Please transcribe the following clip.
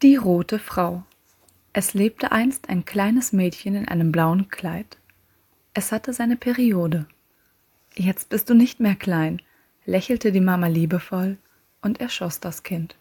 Die rote Frau. Es lebte einst ein kleines Mädchen in einem blauen Kleid. Es hatte seine Periode. Jetzt bist du nicht mehr klein, lächelte die Mama liebevoll und erschoss das Kind.